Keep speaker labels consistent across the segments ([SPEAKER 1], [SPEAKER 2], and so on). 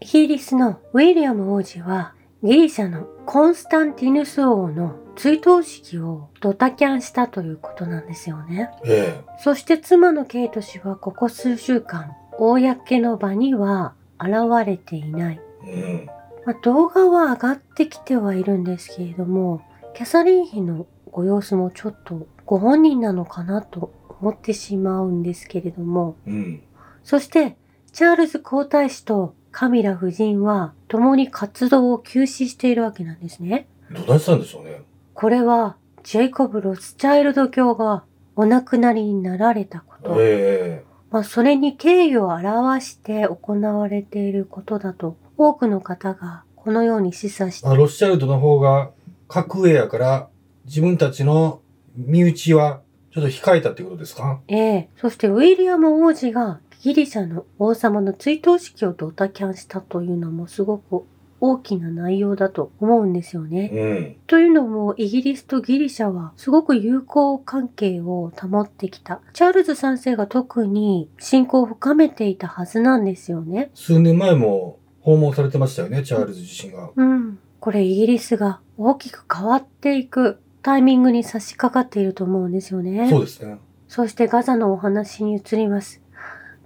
[SPEAKER 1] イギリスのウィリアム王子はギリシャのコンスタンティヌス王の追悼式をドタキャンしたということなんですよね。
[SPEAKER 2] え
[SPEAKER 1] そして妻のケイト氏はここ数週間、公の場には現れていない。
[SPEAKER 2] え。
[SPEAKER 1] まあ、動画は上がってきてはいるんですけれども、キャサリン妃のご様子もちょっとご本人なのかなと思ってしまうんですけれども、
[SPEAKER 2] うん。うん。
[SPEAKER 1] そしてチャールズ皇太子とカミラ夫人は共に活動を休止しているわけなんですね。
[SPEAKER 2] どうなってたんでしょうね。
[SPEAKER 1] これはジェイコブ・ロスチャイルド教がお亡くなりになられたこと。
[SPEAKER 2] え
[SPEAKER 1] まあ、それに敬意を表して行われていることだと多くの方がこのように示唆して
[SPEAKER 2] え。あ、ロスチャイルドの方が格上やから、自分たちの身内はちょっと控えたってことですか？
[SPEAKER 1] ええそしてウィリアム王子がギリシャの王様の追悼式をドタキャンしたというのもすごく大きな内容だと思うんですよね。
[SPEAKER 2] うん。
[SPEAKER 1] というのもイギリスとギリシャはすごく友好関係を保ってきた。チャールズ3世が特に信仰を深めていたはずなんですよね。
[SPEAKER 2] 数年前も訪問されてましたよね、チャールズ自身が。
[SPEAKER 1] うん。これイギリスが大きく変わっていくタイミングに差し掛かっていると思うんですよね。
[SPEAKER 2] そうですね。
[SPEAKER 1] そしてガザのお話に移ります。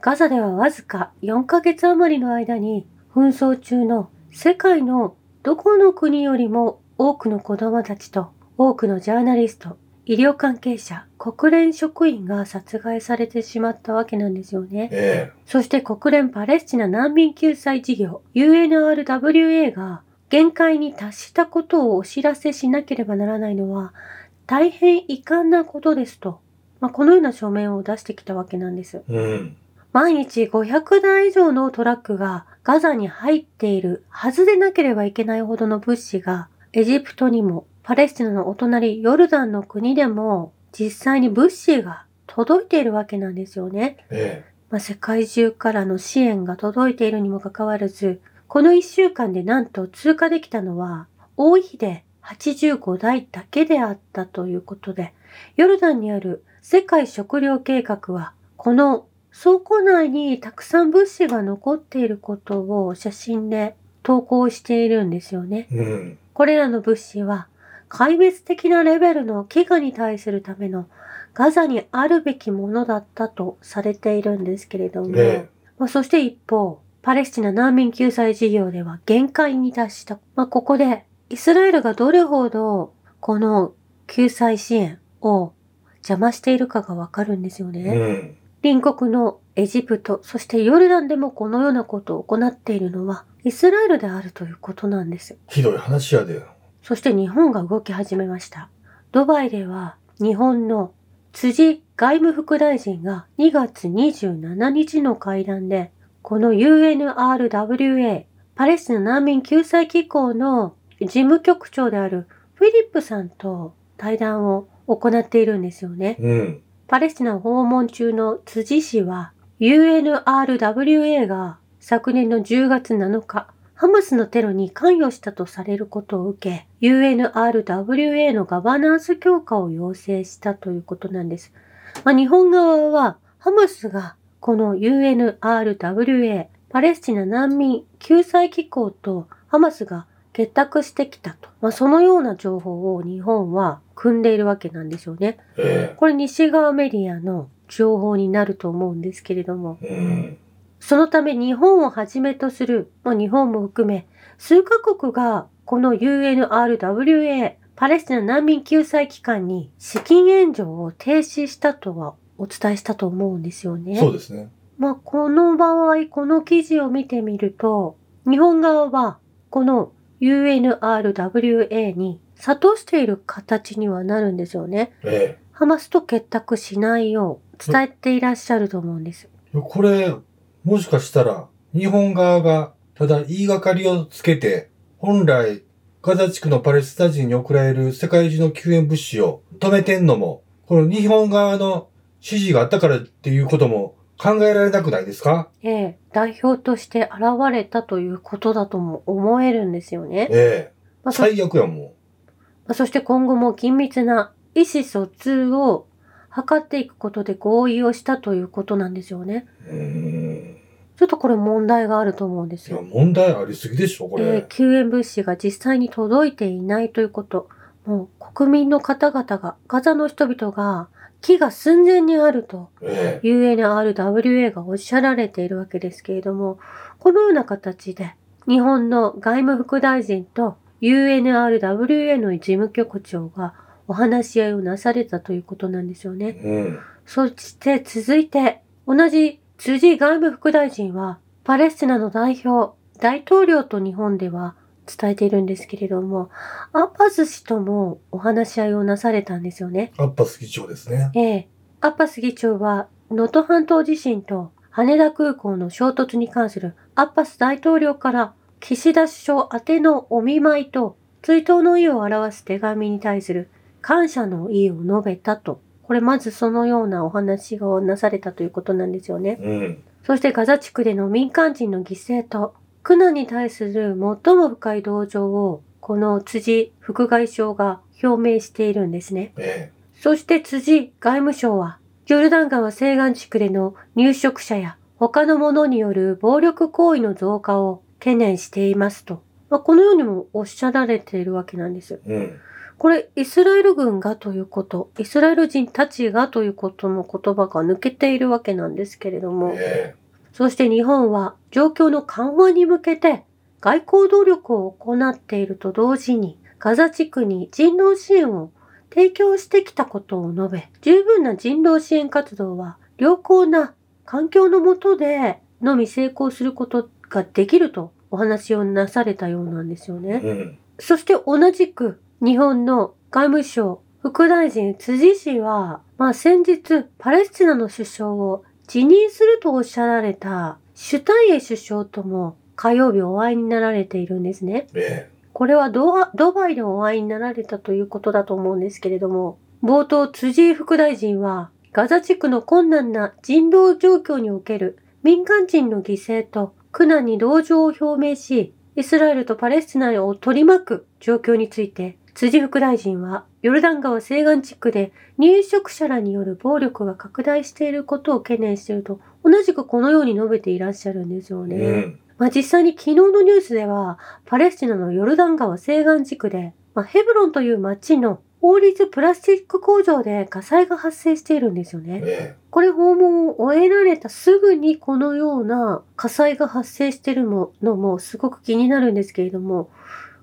[SPEAKER 1] ガザではわずか4ヶ月余りの間に紛争中の世界のどこの国よりも多くの子供たちと多くのジャーナリスト、医療関係者、国連職員が殺害されてしまったわけなんですよね。
[SPEAKER 2] え
[SPEAKER 1] そして国連パレスチナ難民救済事業 UNRWA が限界に達したことをお知らせしなければならないのは大変遺憾なことですと、まあ、このような書面を出してきたわけなんです。
[SPEAKER 2] え。うん。
[SPEAKER 1] 毎日500台以上のトラックがガザに入っているはずでなければいけないほどの物資がエジプトにもパレスチナのお隣ヨルダンの国でも実際に物資が届いているわけなんですよね。
[SPEAKER 2] え
[SPEAKER 1] まあ、世界中からの支援が届いているにもかかわらず、この1週間でなんと通過できたのは、多い日で85台だけであったということで、ヨルダンにある世界食糧計画は、この倉庫内にたくさん物資が残っていることを写真で投稿しているんですよね。
[SPEAKER 2] え。うん。
[SPEAKER 1] これらの物資は、壊滅的なレベルの飢餓に対するためのガザにあるべきものだったとされているんですけれども、
[SPEAKER 2] え
[SPEAKER 1] まあ、そして一方、パレスチナ難民救済事業では限界に達した。まあ、ここで、イスラエルがどれほどこの救済支援を邪魔しているかがわかるんですよ
[SPEAKER 2] え。
[SPEAKER 1] ね。
[SPEAKER 2] うん。
[SPEAKER 1] 隣国のエジプト、そしてヨルダンでもこのようなことを行っているのはイスラエルであるということなんです。
[SPEAKER 2] ひどい話やで。
[SPEAKER 1] そして日本が動き始めました。ドバイでは日本の辻外務副大臣が2月27日の会談で、この UNRWA、パレスチナ難民救済機構の事務局長であるフィリップさんと対談を行っているんですよね。
[SPEAKER 2] うん。
[SPEAKER 1] パレスチナ訪問中の辻氏は UNRWA が昨年の10月7日、ハマスのテロに関与したとされることを受け、UNRWA のガバナンス強化を要請したということなんです。まあ、日本側は、ハマスがこの UNRWA、パレスチナ難民救済機構とハマスが結託してきたと。まあ、そのような情報を日本は組んでいるわけなんですよね。
[SPEAKER 2] え
[SPEAKER 1] これ西側メディアの情報になると思うんですけれども、
[SPEAKER 2] え。うん。
[SPEAKER 1] そのため日本をはじめとする、まあ、日本も含め、数カ国がこの UNRWA、パレスチナ難民救済機関に資金援助を停止したとはお伝えしたと思うんですよね。
[SPEAKER 2] そうですね。
[SPEAKER 1] まあ、この場合、この記事を見てみると、日本側はこの UNRWA に諭している形にはなるんですよね。
[SPEAKER 2] え
[SPEAKER 1] ハマスと結託しないよう伝えていらっしゃると思うんです。
[SPEAKER 2] え。これ、もしかしたら、日本側が、ただ言いがかりをつけて、本来、ガザ地区のパレスチナ人に送られる世界中の救援物資を止めてんのも、この日本側の指示があったからっていうことも考えられなくないですか？
[SPEAKER 1] ええ、代表として現れたということだとも思えるんですよね。
[SPEAKER 2] ええ。
[SPEAKER 1] まあそ
[SPEAKER 2] 最悪やもん。
[SPEAKER 1] まあそして今後も緊密な意思疎通を図っていくことで合意をしたということなんですよね。
[SPEAKER 2] うーん。
[SPEAKER 1] ちょっとこれ問題があると思うんです
[SPEAKER 2] いや、
[SPEAKER 1] よ。
[SPEAKER 2] 問題ありすぎでしょ、これ。
[SPEAKER 1] えー救援物資が実際に届いていないということ。もう国民の方々が、ガザの人々が、木が寸前にあると
[SPEAKER 2] え
[SPEAKER 1] UNRWA がおっしゃられているわけですけれども、このような形で日本の外務副大臣と UNRWA の事務局長がお話し合いをなされたということなんですよね。
[SPEAKER 2] えうん。
[SPEAKER 1] そして続いて、同じ辻外務副大臣は、パレスチナの代表、大統領と日本では伝えているんですけれども、アッパス氏ともお話し合いをなされたんですよね。
[SPEAKER 2] アッパス議長ですね。
[SPEAKER 1] ええ。アッパス議長は、能登半島地震と羽田空港の衝突に関するアッパス大統領から岸田首相宛てのお見舞いと追悼の意を表す手紙に対する感謝の意を述べたと。これまずそのようなお話がなされたということなんですよね。
[SPEAKER 2] うん。
[SPEAKER 1] そしてガザ地区での民間人の犠牲と苦難に対する最も深い同情をこの辻副外相が表明しているんですね。
[SPEAKER 2] え
[SPEAKER 1] そして辻外務省は、ヨルダン川西岸地区での入植者や他の者による暴力行為の増加を懸念していますと。まあ、このようにもおっしゃられているわけなんです。
[SPEAKER 2] えうん。
[SPEAKER 1] これ、イスラエル軍がということ、イスラエル人たちがということの言葉が抜けているわけなんですけれども、
[SPEAKER 2] え
[SPEAKER 1] そして日本は状況の緩和に向けて外交努力を行っていると同時にガザ地区に人道支援を提供してきたことを述べ、十分な人道支援活動は良好な環境の下でのみ成功することができるとお話をなされたようなんですよ
[SPEAKER 2] え
[SPEAKER 1] ね。
[SPEAKER 2] うん。
[SPEAKER 1] そして同じく日本の外務省副大臣辻氏は、まあ先日パレスチナの首相を辞任するとおっしゃられたシュタイエ首相とも火曜日お会いになられているんですね。
[SPEAKER 2] え
[SPEAKER 1] これはドバイでお会いになられたということだと思うんですけれども、冒頭辻井副大臣はガザ地区の困難な人道状況における民間人の犠牲と苦難に同情を表明し、イスラエルとパレスチナを取り巻く状況について、辻副大臣は、ヨルダン川西岸地区で入植者らによる暴力が拡大していることを懸念していると、同じくこのように述べていらっしゃるんですよ
[SPEAKER 2] え
[SPEAKER 1] ね。
[SPEAKER 2] うん。
[SPEAKER 1] まあ実際に昨日のニュースでは、パレスチナのヨルダン川西岸地区で、まあ、ヘブロンという町の法律プラスチック工場で火災が発生しているんですよね。
[SPEAKER 2] え
[SPEAKER 1] これ訪問を終えられたすぐにこのような火災が発生しているのもすごく気になるんですけれども、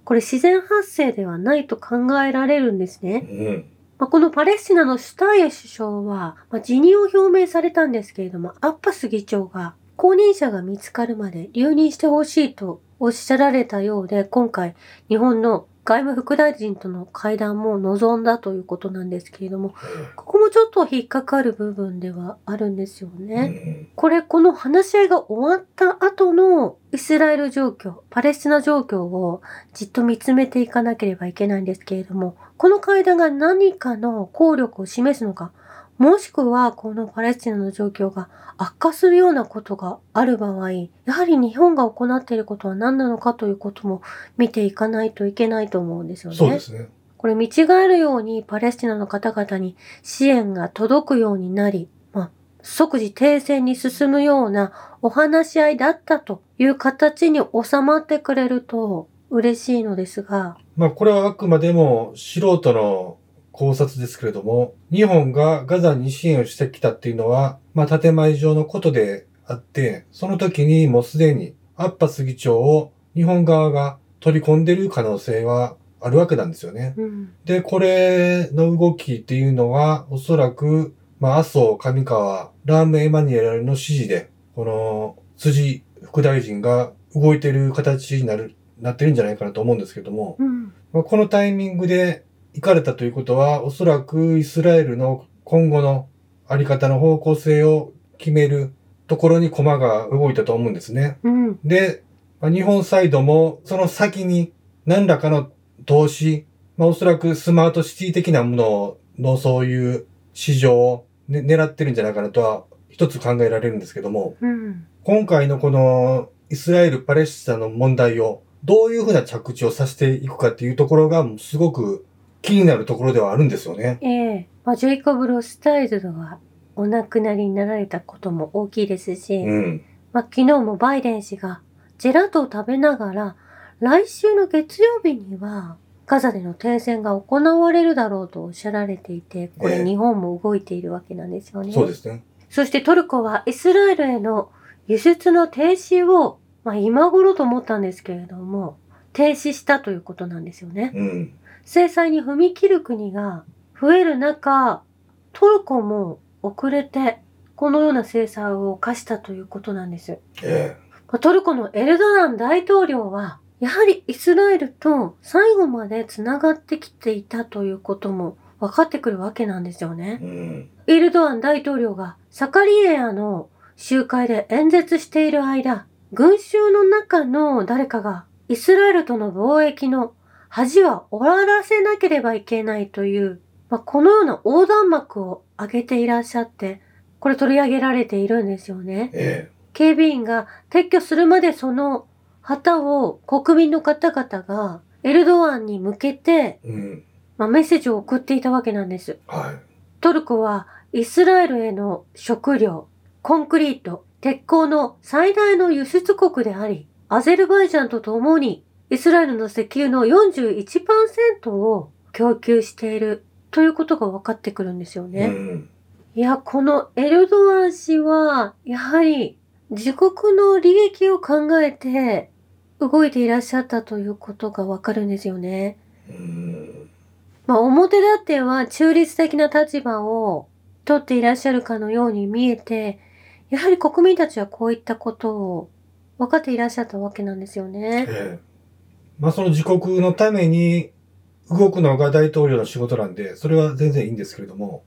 [SPEAKER 1] これ自然発生ではないと考えられるんですね
[SPEAKER 2] え。うん。
[SPEAKER 1] まあ、このパレスチナのシュタイエ首相は、まあ、辞任を表明されたんですけれども、アッパス議長が後任者が見つかるまで留任してほしいとおっしゃられたようで、今回日本の外務副大臣との会談も望んだということなんですけれども、ここもちょっと引っかかる部分ではあるんですよ
[SPEAKER 2] え
[SPEAKER 1] ね。
[SPEAKER 2] うん。
[SPEAKER 1] これ、この話し合いが終わった後のイスラエル状況、パレスチナ状況をじっと見つめていかなければいけないんですけれども、この会談が何かの効力を示すのか、もしくはこのパレスチナの状況が悪化するようなことがある場合、やはり日本が行っていることは何なのかということも見ていかないといけないと思うんですよね。
[SPEAKER 2] そうですね。
[SPEAKER 1] これ見違えるようにパレスチナの方々に支援が届くようになり、まあ、即時停戦に進むようなお話し合いだったという形に収まってくれると嬉しいのですが、
[SPEAKER 2] まあこれはあくまでも素人の考察ですけれども、日本がガザに支援をしてきたっていうのは、まあ建前上のことであって、その時にもうすでにアッパス議長を日本側が取り込んでる可能性はあるわけなんですよね。
[SPEAKER 1] うん、
[SPEAKER 2] で、これの動きっていうのは、おそらく、まあ、麻生、上川、ラーム・エマニュエルの指示で、この、辻副大臣が動いてる形になる、なってるんじゃないかなと思うんですけども、
[SPEAKER 1] うん、
[SPEAKER 2] まあ、このタイミングで行かれたということは、おそらくイスラエルの今後のあり方の方向性を決めるところに駒が動いたと思うんですね。
[SPEAKER 1] うん、
[SPEAKER 2] で、まあ日本サイドもその先に何らかの投資、まあおそらくスマートシティ的なもののそういう市場を、ね、狙ってるんじゃないかなとは一つ考えられるんですけども、
[SPEAKER 1] うん、
[SPEAKER 2] 今回のこのイスラエル・パレスチナの問題をどういうふうな着地をさせていくかっていうところがすごく気になるところではあるんですよね。
[SPEAKER 1] ええまあ、ジェイコブ・ロスタイルドがお亡くなりになられたことも大きいですし、
[SPEAKER 2] うん。
[SPEAKER 1] まあ、昨日もバイデン氏がジェラートを食べながら、来週の月曜日にはガザでの停戦が行われるだろうとおっしゃられていて、これ
[SPEAKER 2] ええ
[SPEAKER 1] 日本も動いているわけなんですよね。
[SPEAKER 2] そうですね。
[SPEAKER 1] そしてトルコはイスラエルへの輸出の停止を、まあ今頃と思ったんですけれども、停止したということなんですよね。
[SPEAKER 2] うん。
[SPEAKER 1] 制裁に踏み切る国が増える中、トルコも遅れてこのような制裁を課したということなんです。
[SPEAKER 2] え
[SPEAKER 1] まあトルコのエルドアン大統領は、やはりイスラエルと最後まで繋がってきていたということも分かってくるわけなんですよね
[SPEAKER 2] え。うん。
[SPEAKER 1] エルドアン大統領がサカリエアの集会で演説している間、群衆の中の誰かがイスラエルとの貿易の恥は終わらせなければいけないという、まあ、このような横断幕を上げていらっしゃって、これ取り上げられているんですよね。
[SPEAKER 2] え
[SPEAKER 1] 警備員が撤去するまでその旗を国民の方々がエルドアンに向けて、
[SPEAKER 2] えうん。
[SPEAKER 1] まあ、メッセージを送っていたわけなんです。
[SPEAKER 2] はい。
[SPEAKER 1] トルコはイスラエルへの食料、コンクリート、鉄鋼の最大の輸出国であり、アゼルバイジャンと共にイスラエルの石油の41%を供給しているということが分かってくるんですよ
[SPEAKER 2] う
[SPEAKER 1] ね。
[SPEAKER 2] ん。
[SPEAKER 1] いや、このエルドアン氏は、やはり自国の利益を考えて動いていらっしゃったということがわかるんですよね。
[SPEAKER 2] うん。
[SPEAKER 1] まあ、表立っては中立的な立場を取っていらっしゃるかのように見えて、やはり国民たちはこういったことを分かっていらっしゃったわけなんですよね。
[SPEAKER 2] ええまあその自国のために動くのが大統領の仕事なんで、それは全然いいんですけれども、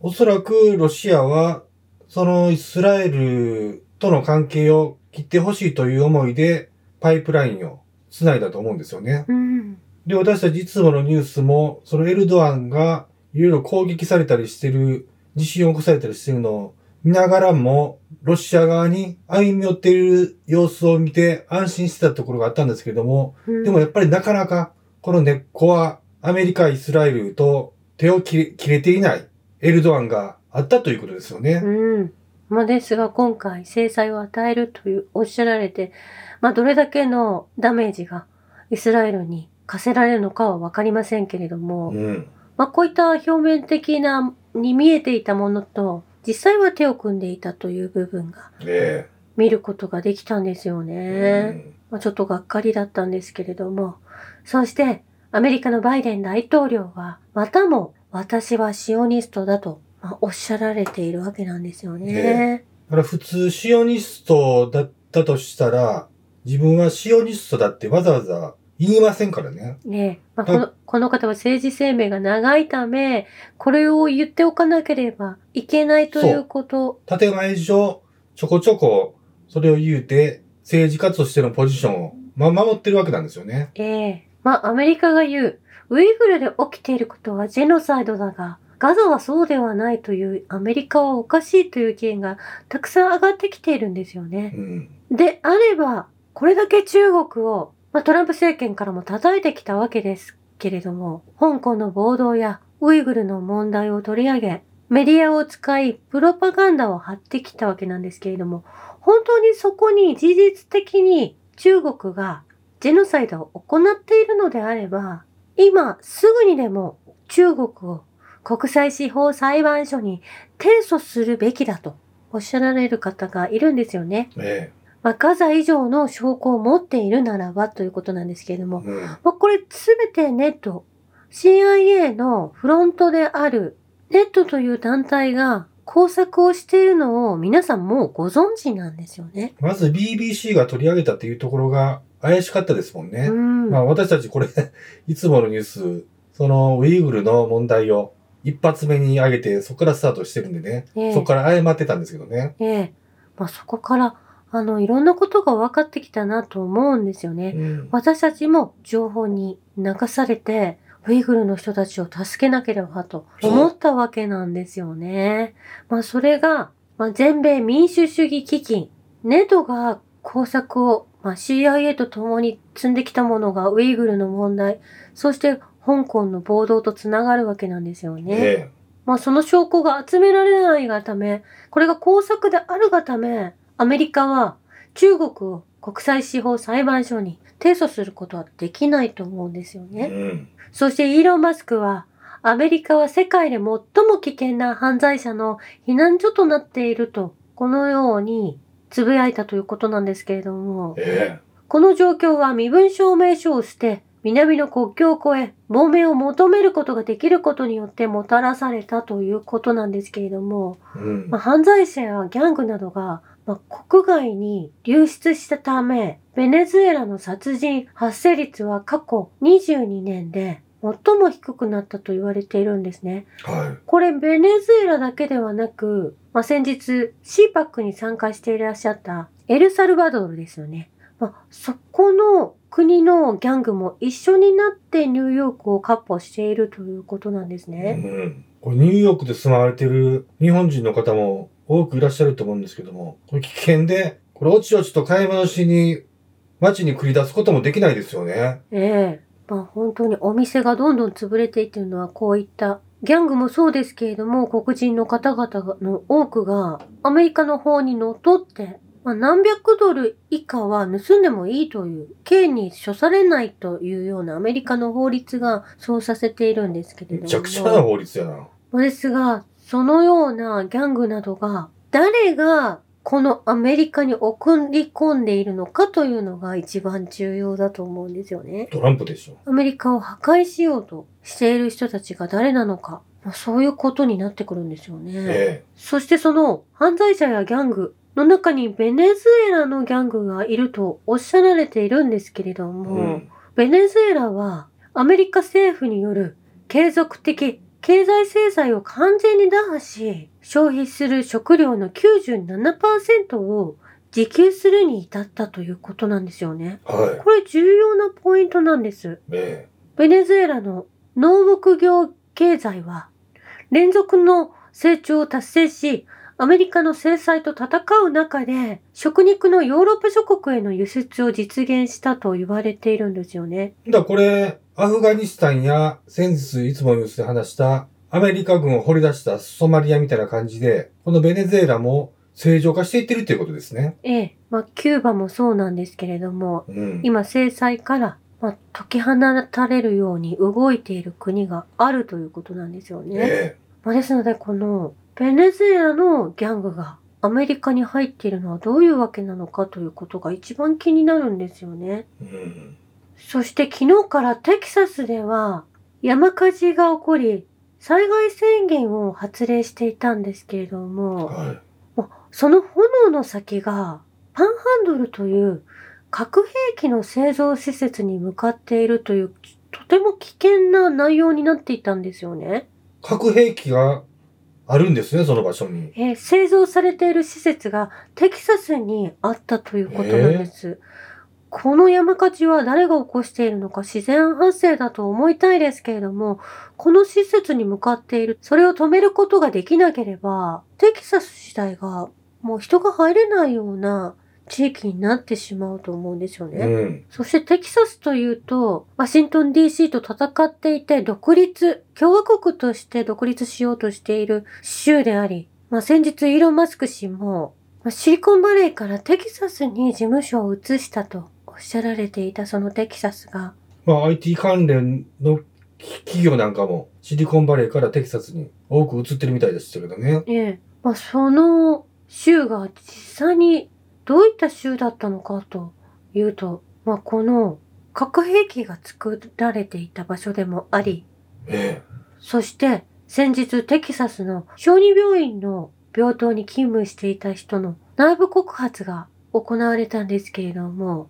[SPEAKER 2] おそらくロシアは、そのイスラエルとの関係を切ってほしいという思いで、パイプラインを繋いだと思うんですよね。
[SPEAKER 1] うん。
[SPEAKER 2] で、私たちいつものニュースも、そのエルドアンがいろいろ攻撃されたりしてる、地震を起こされたりしてるのを見ながらも、ロシア側に歩み寄っている様子を見て安心してたところがあったんですけれども、
[SPEAKER 1] うん
[SPEAKER 2] でもやっぱりなかなか、この根っこはアメリカ、イスラエルと手を切れ切れていないエルドアンがあったということですよね。
[SPEAKER 1] うん。まあ、ですが今回制裁を与えるというおっしゃられて、まあ、どれだけのダメージがイスラエルに課せられるのかはわかりませんけれども、
[SPEAKER 2] うん。
[SPEAKER 1] まあ、こういった表面的なに見えていたものと、実際は手を組んでいたという部分が
[SPEAKER 2] え
[SPEAKER 1] 見ることができたんですよ
[SPEAKER 2] え
[SPEAKER 1] ね。まあ、ちょっとがっかりだったんですけれども、そしてアメリカのバイデン大統領は、またも私はシオニストだと、まあ、おっしゃられているわけなんですよね。
[SPEAKER 2] だから普通シオニストだったとしたら、自分はシオニストだってわざわざ言いませんからね。
[SPEAKER 1] ねえ、まあ、
[SPEAKER 2] はい
[SPEAKER 1] このこの方は政治生命が長いため、これを言っておかなければいけないということ。
[SPEAKER 2] 建前上、ちょこちょこそれを言うて、政治家としてのポジションを、ま、守ってるわけなんですよね。
[SPEAKER 1] ええまあ、アメリカが言う、ウイグルで起きていることはジェノサイドだが、ガザはそうではないというアメリカはおかしいという意見がたくさん上がってきているんですよね。
[SPEAKER 2] うん。
[SPEAKER 1] であれば、これだけ中国を、まあ、トランプ政権からも叩いてきたわけですけれども、香港の暴動やウイグルの問題を取り上げ、メディアを使い、プロパガンダを張ってきたわけなんですけれども、本当にそこに事実的に中国がジェノサイドを行っているのであれば、今すぐにでも中国を国際司法裁判所に提訴するべきだとおっしゃられる方がいるんですよね。
[SPEAKER 2] え
[SPEAKER 1] まあ、ガザ以上の証拠を持っているならばということなんですけれども、
[SPEAKER 2] えうん。
[SPEAKER 1] まあ、これすべてネット、CIA のフロントであるネットという団体が工作をしているのを皆さんもうご存知なんですよね。
[SPEAKER 2] まず BBC が取り上げたっていうところが怪しかったですもんね。
[SPEAKER 1] うん。
[SPEAKER 2] まあ私たちこれ、いつものニュース、そのウイグルの問題を一発目に上げて、そこからスタートしてるんでね、
[SPEAKER 1] ええ
[SPEAKER 2] そこから謝ってたんですけどね。
[SPEAKER 1] ええ。まあ、そこから、あの、いろんなことが分かってきたなと思うんですよね。
[SPEAKER 2] うん。
[SPEAKER 1] 私たちも情報に流されて、ウイグルの人たちを助けなければと思ったわけなんですよね。まあそれが、まあ、全米民主主義基金、ネドが工作を、まあ、CIA と共に積んできたものがウイグルの問題、そして香港の暴動とつながるわけなんですよね。
[SPEAKER 2] え
[SPEAKER 1] まあその証拠が集められないがため、これが工作であるがため、アメリカは中国を国際司法裁判所に提訴することはできないと思うんですよ
[SPEAKER 2] う
[SPEAKER 1] ね。
[SPEAKER 2] ん。
[SPEAKER 1] そしてイーロン・マスクはアメリカは世界で最も危険な犯罪者の避難所となっていると、このようにつぶやいたということなんですけれども、
[SPEAKER 2] え
[SPEAKER 1] この状況は身分証明書を捨て、南の国境を越え、亡命を求めることができることによってもたらされたということなんですけれども、
[SPEAKER 2] えうん
[SPEAKER 1] まあ、。犯罪者やギャングなどが、まあ、国外に流出したため、ベネズエラの殺人発生率は過去22年で最も低くなったと言われているんですね。
[SPEAKER 2] は
[SPEAKER 1] これベネズエラだけではなく、まあ、先日 CPAC に参加していらっしゃったエルサルバドルですよね。まあ、そこの国のギャングも一緒になってニューヨークを闊歩しているということなんです
[SPEAKER 2] い。う
[SPEAKER 1] ね。
[SPEAKER 2] ん。これニューヨークで住まわれてる日本人の方も多くいらっしゃると思うんですけども、これ危険で、これおちおちと買い物しに街に繰り出すこともできないですよね。
[SPEAKER 1] ええまあ本当にお店がどんどん潰れていってるのはこういったギャングもそうですけれども黒人の方々の多くがアメリカの方にのっとって、まあ、何百ドル以下は盗んでもいいという刑に処されないというようなアメリカの法律がそうさせているんですけれども。
[SPEAKER 2] めちゃくちゃな法律やな。
[SPEAKER 1] ですが、そのようなギャングなどが、誰がこのアメリカに送り込んでいるのかというのが一番重要だと思うんですよね。
[SPEAKER 2] トランプでしょ。
[SPEAKER 1] アメリカを破壊しようとしている人たちが誰なのか、まあ、そういうことになってくるんですよね。
[SPEAKER 2] え
[SPEAKER 1] そしてその犯罪者やギャングの中にベネズエラのギャングがいるとおっしゃられているんですけれど
[SPEAKER 2] え。
[SPEAKER 1] も、
[SPEAKER 2] うん。
[SPEAKER 1] ベネズエラはアメリカ政府による継続的経済制裁を完全に打破し、消費する食料の97%を自給するに至ったということなんですよね。
[SPEAKER 2] は
[SPEAKER 1] これ重要なポイントなんです。
[SPEAKER 2] い。え
[SPEAKER 1] ベネズエラの農牧業経済は連続の成長を達成し、アメリカの制裁と戦う中で食肉のヨーロッパ諸国への輸出を実現したと言われているんですよね。
[SPEAKER 2] え。だこれ、アフガニスタンや先日いつもニュースで話したアメリカ軍を掘り出したソマリアみたいな感じで、このベネズエラも正常化していってるっていうことですね。
[SPEAKER 1] ええ、まあ、キューバもそうなんですけれども、
[SPEAKER 2] うん。
[SPEAKER 1] 今制裁から、まあ、解き放たれるように動いている国があるということなんですよね。
[SPEAKER 2] え
[SPEAKER 1] まあ、ですので、このベネズエラのギャングがアメリカに入っているのはどういうわけなのかということが一番気になるんですよね。
[SPEAKER 2] え。うん。
[SPEAKER 1] そして昨日からテキサスでは山火事が起こり、災害宣言を発令していたんですけれども、
[SPEAKER 2] はい。
[SPEAKER 1] まその炎の先がパンハンドルという核兵器の製造施設に向かっているというとても危険な内容になっていたんですよね。
[SPEAKER 2] 核兵器があるんですね、その場所に。
[SPEAKER 1] えー製造されている施設がテキサスにあったということなんです。この山火事は誰が起こしているのか自然発生だと思いたいですけれども、この施設に向かっている、それを止めることができなければ、テキサス自体がもう人が入れないような地域になってしまうと思うんですよね。
[SPEAKER 2] うん。
[SPEAKER 1] そしてテキサスというと、ワシントン DC と戦っていて独立、共和国として独立しようとしている州であり、まあ、先日イーロン・マスク氏も、まあシリコンバレーからテキサスに事務所を移したとおっしゃられていたそのテキサスが、
[SPEAKER 2] まあ IT 関連の企業なんかもシリコンバレーからテキサスに多く移ってるみたいでしたけどね。
[SPEAKER 1] ええ、まあ、その州が実際にどういった州だったのかというと、まあ、この核兵器が作られていた場所でもあり、
[SPEAKER 2] え
[SPEAKER 1] そして先日テキサスの小児病院の病棟に勤務していた人の内部告発が行われたんですけれども。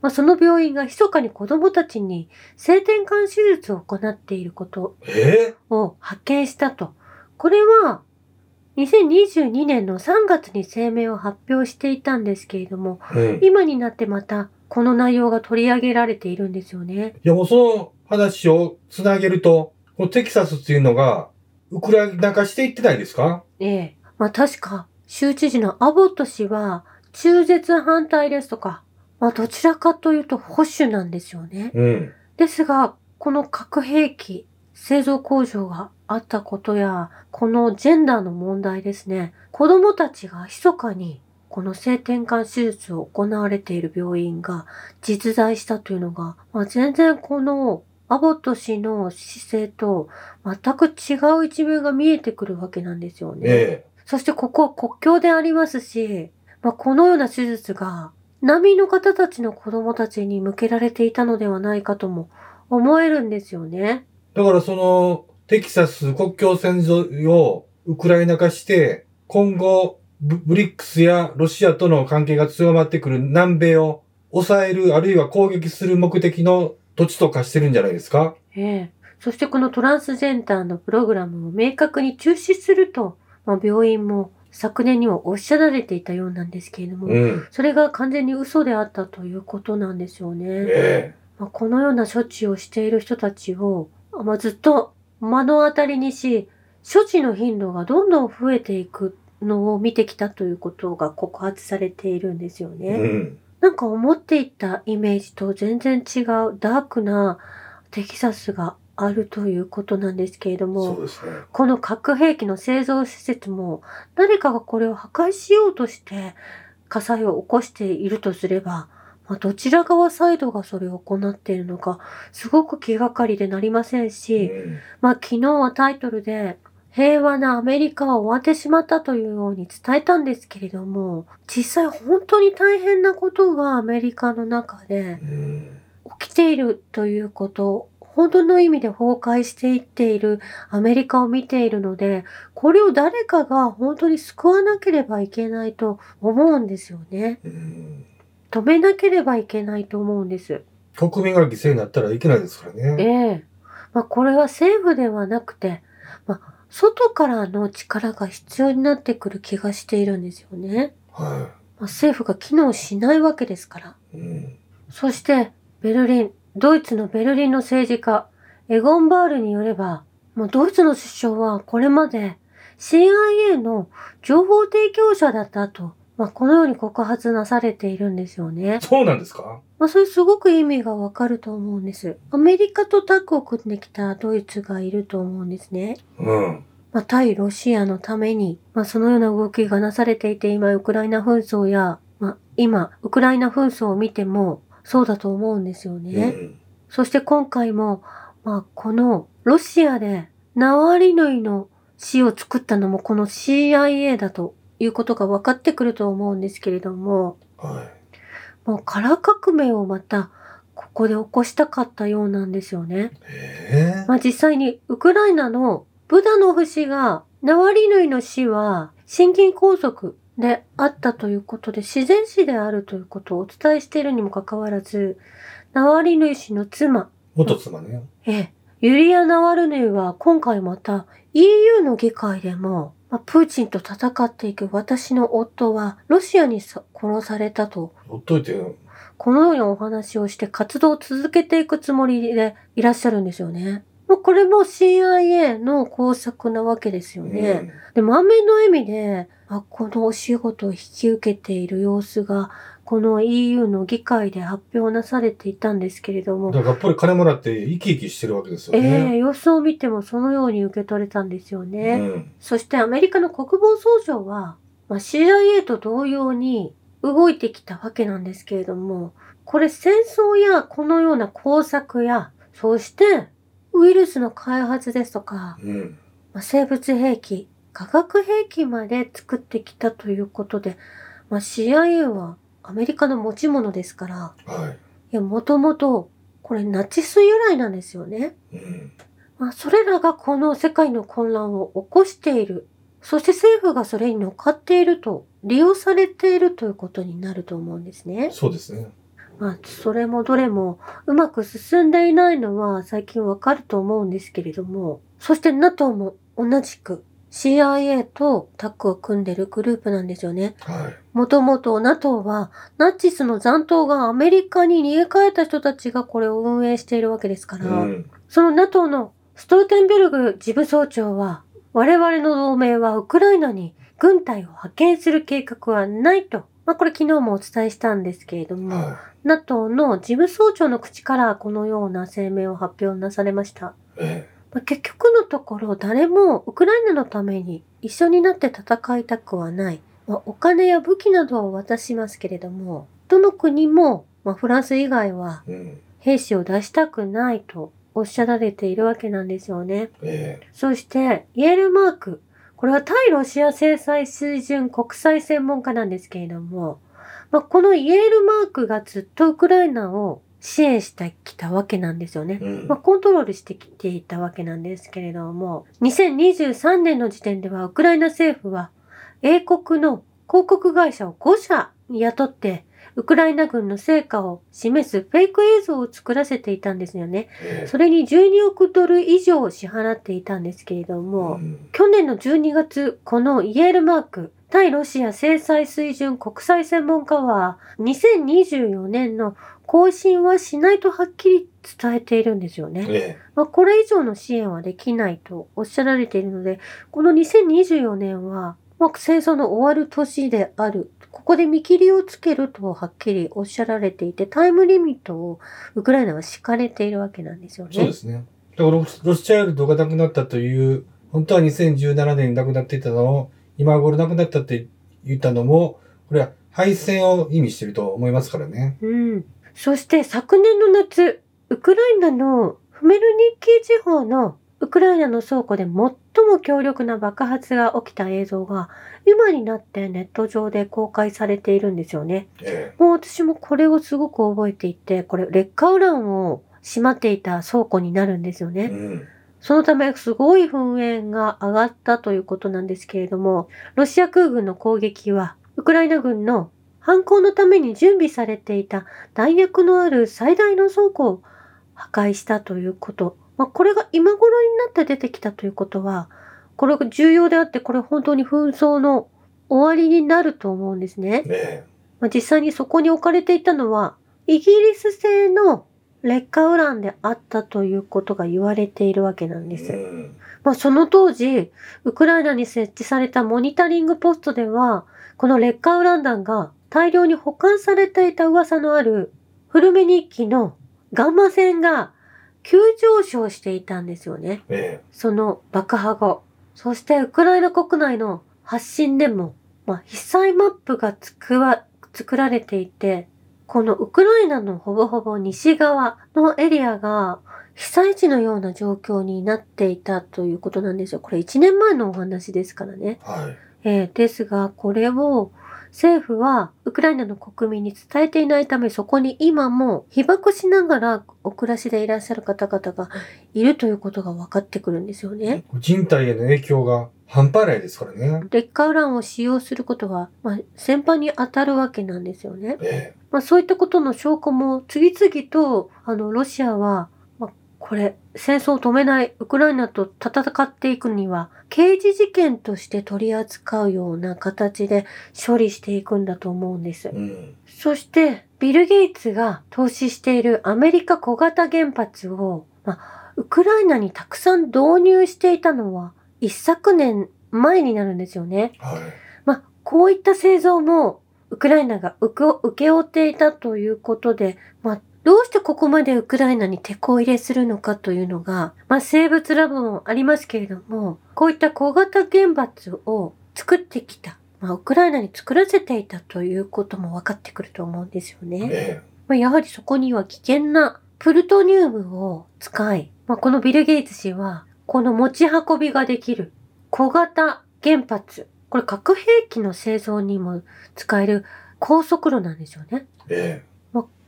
[SPEAKER 1] まあ、その病院が密かに子供たちに性転換手術を行っていること
[SPEAKER 2] え？
[SPEAKER 1] を発見したと。これは2022年の3月に声明を発表していたんですけれども、
[SPEAKER 2] え。うん。
[SPEAKER 1] 今になってまたこの内容が取り上げられているんですよね。
[SPEAKER 2] いやもうその話をつなげると、このテキサスっていうのが、ウクライナ化していってないですか？
[SPEAKER 1] ええ。まあ確か、州知事のアボット氏は、中絶反対ですとか、まあどちらかというと保守なんですよね。
[SPEAKER 2] うん。
[SPEAKER 1] ですが、この核兵器製造工場があったことや、このジェンダーの問題ですね。子供たちが密かにこの性転換手術を行われている病院が実在したというのが、まあ、全然このアボット氏の姿勢と全く違う一面が見えてくるわけなんですよね。
[SPEAKER 2] え
[SPEAKER 1] そしてここは国境でありますし、まあ、このような手術が難民の方たちの子供たちに向けられていたのではないかとも思えるんですよね。
[SPEAKER 2] だからその、テキサス国境線沿いをウクライナ化して、今後、ブブリックスやロシアとの関係が強まってくる南米を抑える、あるいは攻撃する目的の土地と化してるんじゃないですか？
[SPEAKER 1] ええ。そしてこのトランスジェンダーのプログラムを明確に中止すると、まあ、病院も昨年にはおっしゃられていたようなんですけれども、
[SPEAKER 2] うん。
[SPEAKER 1] それが完全に嘘であったということなんですよね。
[SPEAKER 2] え
[SPEAKER 1] まあ、このような処置をしている人たちを、まあ、ずっと目の当たりにし、処置の頻度がどんどん増えていくのを見てきたということが告発されているんですよ
[SPEAKER 2] え
[SPEAKER 1] ね。
[SPEAKER 2] うん。
[SPEAKER 1] なんか思っていたイメージと全然違うダークなテキサスがあるということなんですけれど
[SPEAKER 2] そ
[SPEAKER 1] も、
[SPEAKER 2] ね。
[SPEAKER 1] この核兵器の製造施設も誰かがこれを破壊しようとして火災を起こしているとすれば、まあ、どちら側サイドがそれを行っているのかすごく気がかりでなりません
[SPEAKER 2] う
[SPEAKER 1] し、
[SPEAKER 2] ん。
[SPEAKER 1] まあ昨日はタイトルで平和なアメリカは終わってしまったというように伝えたんですけれども、実際本当に大変なことがアメリカの中で
[SPEAKER 2] うん。
[SPEAKER 1] 起きているということ、本当の意味で崩壊していっているアメリカを見ているので、これを誰かが本当に救わなければいけないと思うんですよね。
[SPEAKER 2] うん。
[SPEAKER 1] 止めなければいけないと思うんです。
[SPEAKER 2] 国民が犠牲になったらいけないですから
[SPEAKER 1] え
[SPEAKER 2] ね。
[SPEAKER 1] え。まあこれは政府ではなくて、まあ外からの力が必要になってくる気がしているんですよね。
[SPEAKER 2] は
[SPEAKER 1] まあ、政府が機能しないわけですから。
[SPEAKER 2] い。うん。
[SPEAKER 1] そして、ベルリン、ドイツのベルリンの政治家、エゴン・バールによれば、もうドイツの首相はこれまで CIA の情報提供者だったと、まあ、このように告発なされているんですよね。
[SPEAKER 2] そうなんですか？
[SPEAKER 1] まあ、それすごく意味がわかると思うんです。アメリカとタッグを組んできたドイツがいると思うんですね。
[SPEAKER 2] うん。
[SPEAKER 1] まあ、対ロシアのために、まあ、そのような動きがなされていて、今、ウクライナ紛争や、まあ、今、ウクライナ紛争を見ても、そうだと思うんですよ
[SPEAKER 2] う
[SPEAKER 1] ね。
[SPEAKER 2] ん。
[SPEAKER 1] そして今回も、まあ、この、ロシアで、ナワリヌイの死を作ったのも、この CIA だということが分かってくると思うんですけれども、
[SPEAKER 2] はい。
[SPEAKER 1] もう、カラー革命をまた、ここで起こしたかったようなんですよね。
[SPEAKER 2] ええ
[SPEAKER 1] まあ実際にウクライナのブダノフ氏がナワリヌイの死は心筋梗塞であったということで自然死であるということをお伝えしているにもかかわらず、ナワリヌイ氏の妻、
[SPEAKER 2] 元妻ね。
[SPEAKER 1] ええ、ユリア・ナワルヌイは今回また EU の議会でも、まあ、プーチンと戦っていく私の夫はロシアにさ殺されたと
[SPEAKER 2] ほっといてよ。
[SPEAKER 1] このようなお話をして活動を続けていくつもりでいらっしゃるんですよね。もうこれも CIA の工作なわけですよね。で、満面の笑みで、あ、このお仕事を引き受けている様子が、この EU の議会で発表なされていたんですけれども
[SPEAKER 2] うん。、だからやっぱり金もらって生き生きしてるわけですよ
[SPEAKER 1] ええ
[SPEAKER 2] ね。
[SPEAKER 1] 様子を見てもそのように受け取れたんですよね。
[SPEAKER 2] うん。
[SPEAKER 1] そしてアメリカの国防総省は、まあ、CIA と同様に動いてきたわけなんですけれども、これ戦争やこのような工作や、そしてウイルスの開発ですとか、
[SPEAKER 2] うん。
[SPEAKER 1] まあ、生物兵器、化学兵器まで作ってきたということで、まあ、CIA はアメリカの持ち物ですから、
[SPEAKER 2] はい。
[SPEAKER 1] いや、もともとこれナチス由来なんですよね。
[SPEAKER 2] うん。
[SPEAKER 1] まあ、それらがこの世界の混乱を起こしている。そして政府がそれに乗っかっていると、利用されているということになると思うんですね。
[SPEAKER 2] そうですね。
[SPEAKER 1] まあ、それもどれもうまく進んでいないのは最近わかると思うんですけれども、そして NATO も同じく CIA とタッグを組んでるグループなんですよね。
[SPEAKER 2] はい。
[SPEAKER 1] もともと NATO はナチスの残党がアメリカに逃げ帰った人たちがこれを運営しているわけですから、
[SPEAKER 2] うん。
[SPEAKER 1] その NATO のストルテンベルグ事務総長は、我々の同盟はウクライナに軍隊を派遣する計画はないと。まあこれ昨日もお伝えしたんですけれども、
[SPEAKER 2] は
[SPEAKER 1] NATO の事務総長の口からこのような声明を発表なされました。
[SPEAKER 2] い。え
[SPEAKER 1] まあ結局のところ誰もウクライナのために一緒になって戦いたくはない。まあ、お金や武器などを渡しますけれども、どの国も、まあ、フランス以外は
[SPEAKER 2] うん。
[SPEAKER 1] 兵士を出したくないとおっしゃられているわけなんですよね。
[SPEAKER 2] え
[SPEAKER 1] そして、イエールマーク。これは対ロシア制裁水準国際専門家なんですけれども、まあ、このイエールマークがずっとウクライナを支援してきたわけなんですよね
[SPEAKER 2] え。うん
[SPEAKER 1] まあ、コントロールしてきていたわけなんですけれども、2023年の時点ではウクライナ政府は英国の広告会社を5社雇って、ウクライナ軍の成果を示すフェイク映像を作らせていたんですよね。
[SPEAKER 2] ええ
[SPEAKER 1] それに12億ドル以上支払っていたんですけれども、
[SPEAKER 2] うん
[SPEAKER 1] 去年の12月、このイエールマーク、対ロシア制裁水準国際専門家は、2024年の更新はしないとはっきり伝えているんですよね。
[SPEAKER 2] え
[SPEAKER 1] まあ、これ以上の支援はできないとおっしゃられているので、この2024年は、まあ、戦争の終わる年である。ここで見切りをつけるとはっきりおっしゃられていて、タイムリミットをウクライナは敷かれているわけなんですよね。
[SPEAKER 2] そうですね。だからロロスチャイルドが亡くなったという、本当は2017年に亡くなっていたのを、今頃亡くなったって言ったのも、これは敗戦を意味していると思いますからね。
[SPEAKER 1] うん。そして昨年の夏、ウクライナのフメルニッキー地方のウクライナの倉庫で最も強力な爆発が起きた映像が今になってネット上で公開されているんですよね。
[SPEAKER 2] え
[SPEAKER 1] もう私もこれをすごく覚えていて、これ劣化ウランをしまっていた倉庫になるんですよ
[SPEAKER 2] え
[SPEAKER 1] ね。
[SPEAKER 2] うん。
[SPEAKER 1] そのためすごい噴煙が上がったということなんですけれども、ロシア空軍の攻撃は、ウクライナ軍の反攻のために準備されていた弾薬のある最大の倉庫を破壊したということ。まあ、これが今頃になって出てきたということは、これが重要であって、これ本当に紛争の終わりになると思うんですね。
[SPEAKER 2] え
[SPEAKER 1] まあ、実際にそこに置かれていたのは、イギリス製の劣化ウランであったということが言われているわけなん
[SPEAKER 2] え
[SPEAKER 1] です。
[SPEAKER 2] うん。
[SPEAKER 1] まあ、その当時、ウクライナに設置されたモニタリングポストでは、この劣化ウラン弾が大量に保管されていた噂のあるフルメ日記のガンマ線が急上昇していたんですよね。
[SPEAKER 2] え
[SPEAKER 1] その爆破後。そしてウクライナ国内の発信でも、まあ、被災マップがつくわ作られていて、このウクライナのほぼほぼ西側のエリアが被災地のような状況になっていたということなんですよ。これ1年前のお話ですからね。
[SPEAKER 2] えはい。
[SPEAKER 1] えーですが、これを政府はウクライナの国民に伝えていないため、そこに今も被爆しながらお暮らしでいらっしゃる方々がいるということが分かってくるんですよね。
[SPEAKER 2] 人体への影響が半端ないですからね。
[SPEAKER 1] 劣化ウランを使用することは、まあ、戦犯に当たるわけなんですよね。
[SPEAKER 2] え
[SPEAKER 1] まあ、そういったことの証拠も次々と、あの、ロシアは、まあ、これ、戦争を止めない、ウクライナと戦っていくには、刑事事件として取り扱うような形で処理していくんだと思うんです
[SPEAKER 2] え。うん。
[SPEAKER 1] そして、ビル・ゲイツが投資しているアメリカ小型原発を、まあ、ウクライナにたくさん導入していたのは、一昨年前になるんですよね。
[SPEAKER 2] はい。
[SPEAKER 1] まあ、こういった製造も、ウクライナが請け負っていたということで、まあ、どうしてここまでウクライナに手こ入れするのかというのが、まあ、生物ラボもありますけれども、こういった小型原発を作ってきた、まあ、ウクライナに作らせていたということも分かってくると思うんですよね。
[SPEAKER 2] え
[SPEAKER 1] まあ、やはりそこには危険なプルトニウムを使い、まあ、このビル・ゲイツ氏は、この持ち運びができる小型原発、これ核兵器の製造にも使える高速炉なんですよね。
[SPEAKER 2] ええ
[SPEAKER 1] まあ、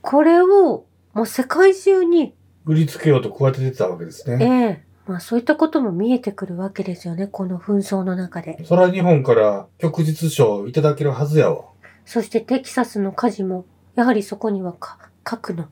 [SPEAKER 1] これをもう世界中に、
[SPEAKER 2] え売りつけようと加えてたわけです
[SPEAKER 1] え
[SPEAKER 2] ね。
[SPEAKER 1] えまあそういったことも見えてくるわけですよね、この紛争の中で。
[SPEAKER 2] それは日本から旭日賞をいただけるはずやわ。
[SPEAKER 1] そしてテキサスの火事も、やはりそこにはか核の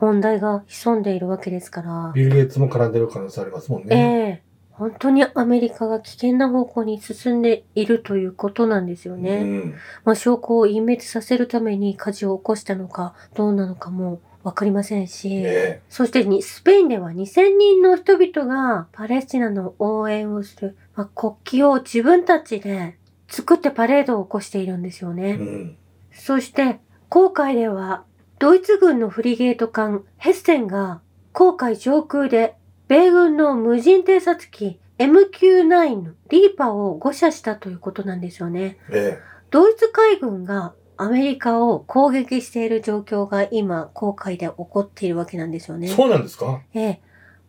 [SPEAKER 1] 問題が潜んでいるわけですから。
[SPEAKER 2] ビル・ゲイツも絡んでる可能性ありますもん
[SPEAKER 1] え
[SPEAKER 2] ね。
[SPEAKER 1] え本当にアメリカが危険な方向に進んでいるということなんですよね。
[SPEAKER 2] うん。
[SPEAKER 1] まあ、証拠を隠滅させるために火事を起こしたのかどうなのかもわかりませんし、
[SPEAKER 2] え
[SPEAKER 1] そしてにスペインでは2000人の人々がパレスチナの応援をする、まあ、国旗を自分たちで作ってパレードを起こしているんですよ
[SPEAKER 2] え
[SPEAKER 1] ね。
[SPEAKER 2] うん。
[SPEAKER 1] そして、航海では、ドイツ軍のフリゲート艦ヘッセンが、航海上空で、米軍の無人偵察機 MQ9 リーパーを誤射したということなんですよね。
[SPEAKER 2] え
[SPEAKER 1] ドイツ海軍がアメリカを攻撃している状況が今、航海で起こっているわけなんですよね。
[SPEAKER 2] そうなんですか？
[SPEAKER 1] ええ。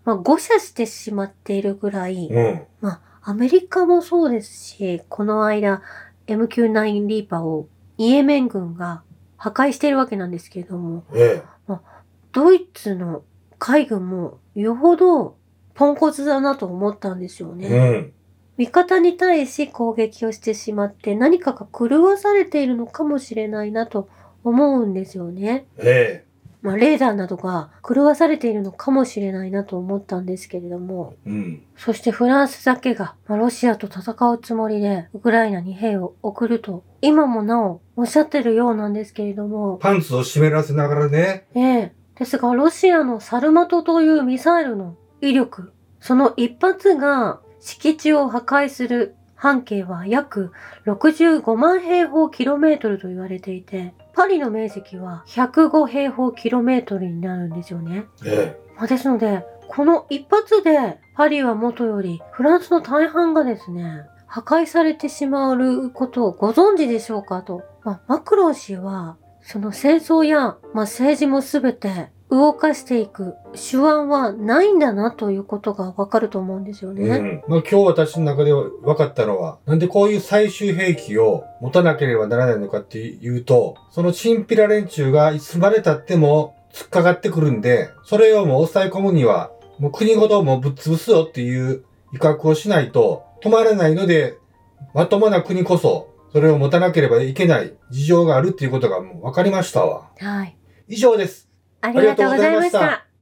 [SPEAKER 1] まあ、誤射してしまっているぐらい、
[SPEAKER 2] うん。
[SPEAKER 1] まあ、アメリカもそうですし、この間、MQ9 リーパーをイエメン軍が破壊しているわけなんですけれども、
[SPEAKER 2] え
[SPEAKER 1] ドイツの海軍もよほどポンコツだなと思ったんですよ
[SPEAKER 2] え。
[SPEAKER 1] ね。
[SPEAKER 2] うん。
[SPEAKER 1] 味方に対し攻撃をしてしまって何かが狂わされているのかもしれないなと思うんですよね。
[SPEAKER 2] え
[SPEAKER 1] まあ、レーダーなどが狂わされているのかもしれないなと思ったんですけれども、
[SPEAKER 2] え。うん。
[SPEAKER 1] そしてフランスだけが、まあ、ロシアと戦うつもりでウクライナに兵を送ると、今もなおおっしゃってるようなんですけれども、
[SPEAKER 2] パンツを湿らせながらね。
[SPEAKER 1] ええ。ですが、ロシアのサルマトというミサイルの威力、その一発が敷地を破壊する半径は約65万平方キロメートルと言われていて、パリの面積は105平方キロメートルになるんですよね。
[SPEAKER 2] え
[SPEAKER 1] まあ、ですので、この一発でパリはもとよりフランスの大半がですね、破壊されてしまうことをご存知でしょうかと。まあ、マクロン氏は、その戦争や、まあ、政治もすべて動かしていく手腕はないんだなということがわかると思うんですよ
[SPEAKER 2] え。う
[SPEAKER 1] ね。
[SPEAKER 2] ん。まあ今日私の中で分かったのは、なんでこういう最終兵器を持たなければならないのかっていうと、そのチンピラ連中がいつまで経っても突っかかってくるんで、それをもう抑え込むには、もう国ごともうぶっ潰すよっていう威嚇をしないと止まらないので、まともな国こそ、それを持たなければいけない事情があるっていうことがもう分かりましたわ。
[SPEAKER 1] はい。
[SPEAKER 2] 以上です。
[SPEAKER 1] ありがとうございました。